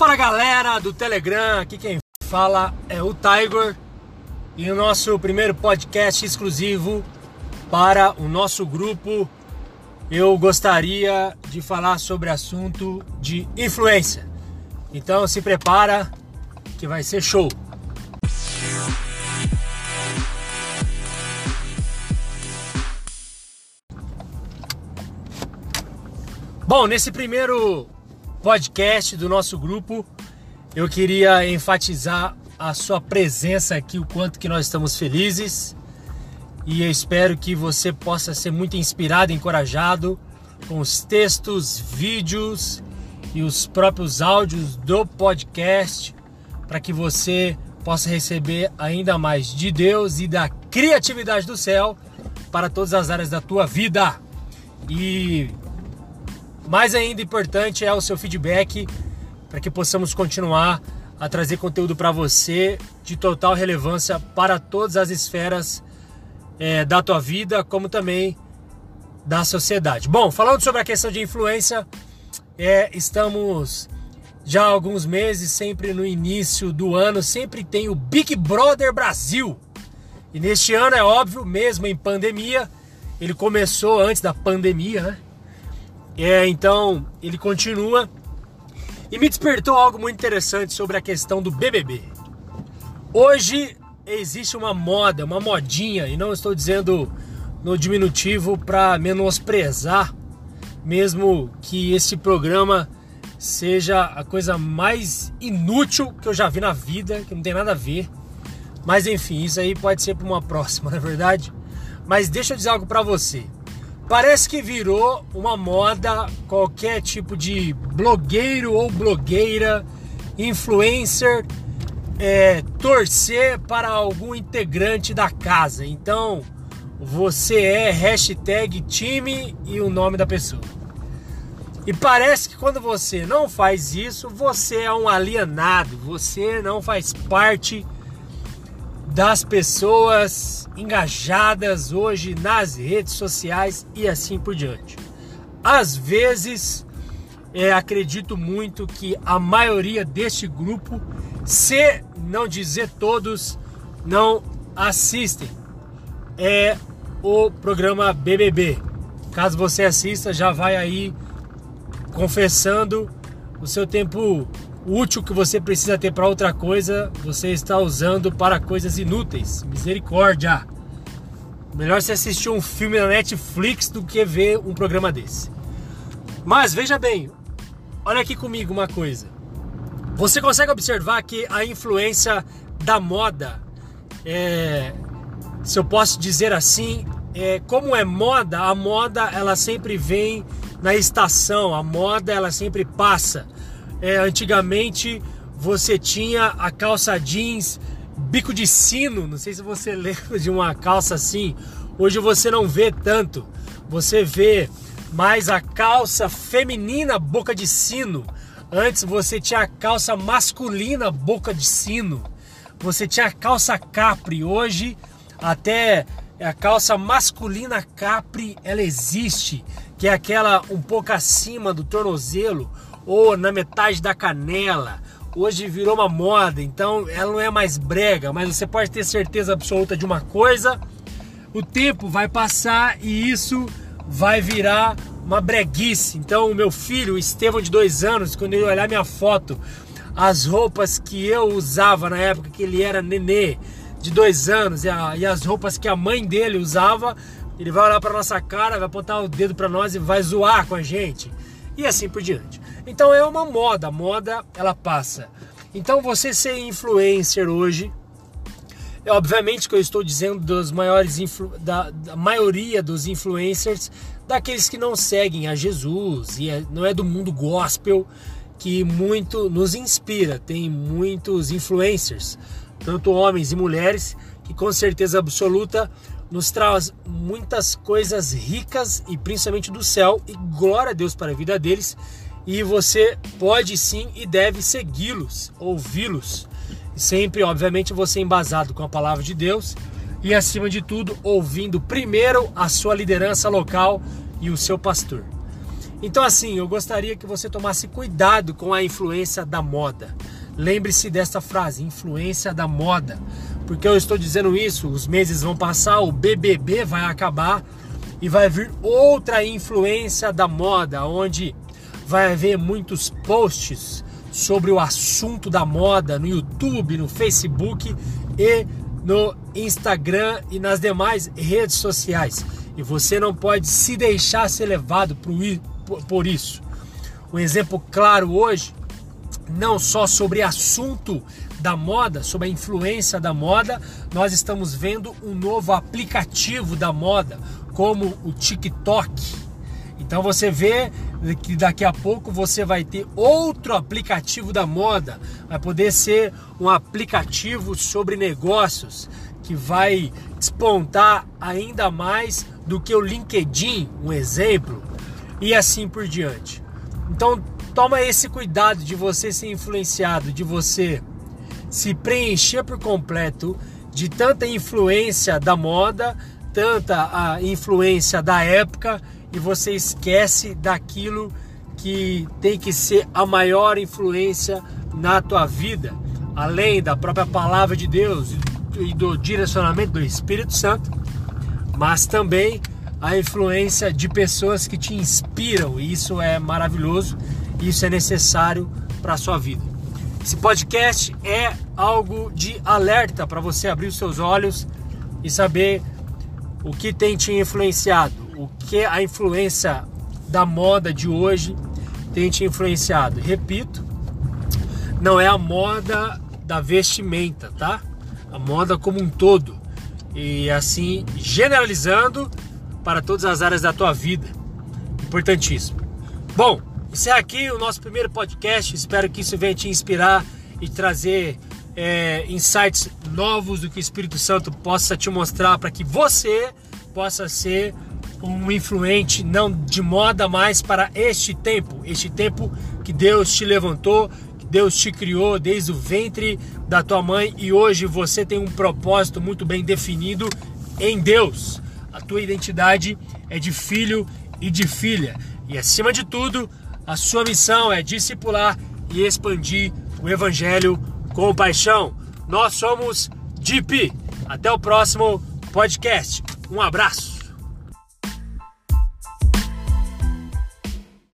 Fala galera do Telegram, aqui quem fala é o Tiger e o nosso primeiro podcast exclusivo para o nosso grupo. Eu gostaria de falar sobre assunto de influência. Então se prepara que vai ser show. Bom, nesse primeiro podcast do nosso grupo, eu queria enfatizar a sua presença aqui, o quanto que nós estamos felizes. E eu espero que você possa ser muito inspirado, encorajado com os textos, vídeos e os próprios áudios do podcast, para que você possa receber ainda mais de Deus e da criatividade do céu para todas as áreas da tua vida. E mais ainda importante é o seu feedback para que possamos continuar a trazer conteúdo para você de total relevância para todas as esferas é, da tua vida, como também da sociedade. Bom, falando sobre a questão de influência, é, estamos já há alguns meses, sempre no início do ano, sempre tem o Big Brother Brasil. E neste ano é óbvio, mesmo em pandemia, ele começou antes da pandemia, né? É, então ele continua e me despertou algo muito interessante sobre a questão do BBB. Hoje existe uma moda, uma modinha, e não estou dizendo no diminutivo para menosprezar, mesmo que esse programa seja a coisa mais inútil que eu já vi na vida, que não tem nada a ver. Mas enfim, isso aí pode ser para uma próxima, na é verdade. Mas deixa eu dizer algo para você. Parece que virou uma moda qualquer tipo de blogueiro ou blogueira, influencer, é, torcer para algum integrante da casa. Então você é hashtag time e o nome da pessoa. E parece que quando você não faz isso, você é um alienado, você não faz parte das pessoas engajadas hoje nas redes sociais e assim por diante. Às vezes, é, acredito muito que a maioria deste grupo, se não dizer todos, não assistem é o programa BBB. Caso você assista, já vai aí confessando o seu tempo útil que você precisa ter para outra coisa, você está usando para coisas inúteis. Misericórdia! Melhor você assistir um filme na Netflix do que ver um programa desse. Mas veja bem, olha aqui comigo uma coisa. Você consegue observar que a influência da moda, é, se eu posso dizer assim, é, como é moda, a moda ela sempre vem na estação, a moda ela sempre passa. É, antigamente você tinha a calça jeans bico de sino, não sei se você lembra de uma calça assim. Hoje você não vê tanto. Você vê mais a calça feminina boca de sino. Antes você tinha a calça masculina boca de sino. Você tinha a calça capri. Hoje até a calça masculina capri ela existe, que é aquela um pouco acima do tornozelo ou na metade da canela. Hoje virou uma moda, então ela não é mais brega, mas você pode ter certeza absoluta de uma coisa: o tempo vai passar e isso vai virar uma breguice. Então, o meu filho, o Estevão, de dois anos, quando ele olhar minha foto, as roupas que eu usava na época que ele era nenê, de dois anos, e, a, e as roupas que a mãe dele usava, ele vai olhar para nossa cara, vai apontar o dedo para nós e vai zoar com a gente. E assim por diante. Então é uma moda, a moda ela passa. Então você ser influencer hoje, é obviamente que eu estou dizendo dos maiores da, da, maioria dos influencers, daqueles que não seguem a Jesus e é, não é do mundo gospel que muito nos inspira. Tem muitos influencers, tanto homens e mulheres, que com certeza absoluta nos traz muitas coisas ricas e principalmente do céu e glória a Deus para a vida deles e você pode sim e deve segui-los, ouvi-los. Sempre, obviamente, você embasado com a palavra de Deus e, acima de tudo, ouvindo primeiro a sua liderança local e o seu pastor. Então, assim, eu gostaria que você tomasse cuidado com a influência da moda. Lembre-se dessa frase, influência da moda. Porque eu estou dizendo isso, os meses vão passar, o BBB vai acabar e vai vir outra influência da moda, onde vai haver muitos posts sobre o assunto da moda no YouTube, no Facebook e no Instagram e nas demais redes sociais. E você não pode se deixar ser levado por isso. Um exemplo claro hoje, não só sobre assunto da moda, sobre a influência da moda, nós estamos vendo um novo aplicativo da moda, como o TikTok. Então você vê que daqui a pouco você vai ter outro aplicativo da moda, vai poder ser um aplicativo sobre negócios que vai despontar ainda mais do que o LinkedIn, um exemplo, e assim por diante. Então toma esse cuidado de você ser influenciado, de você se preencher por completo de tanta influência da moda, tanta a influência da época e você esquece daquilo que tem que ser a maior influência na tua vida, além da própria palavra de Deus e do direcionamento do Espírito Santo, mas também a influência de pessoas que te inspiram, isso é maravilhoso, isso é necessário para a sua vida. Esse podcast é algo de alerta para você abrir os seus olhos e saber o que tem te influenciado, o que a influência da moda de hoje tem te influenciado. Repito, não é a moda da vestimenta, tá? A moda como um todo. E assim, generalizando para todas as áreas da tua vida. Importantíssimo. Bom, esse é aqui o nosso primeiro podcast. Espero que isso venha te inspirar e trazer é, insights novos do que o Espírito Santo possa te mostrar para que você possa ser um influente não de moda mais para este tempo, este tempo que Deus te levantou, que Deus te criou desde o ventre da tua mãe e hoje você tem um propósito muito bem definido em Deus. A tua identidade é de filho e de filha. E acima de tudo, a sua missão é discipular e expandir o Evangelho com paixão. Nós somos DP. Até o próximo podcast. Um abraço.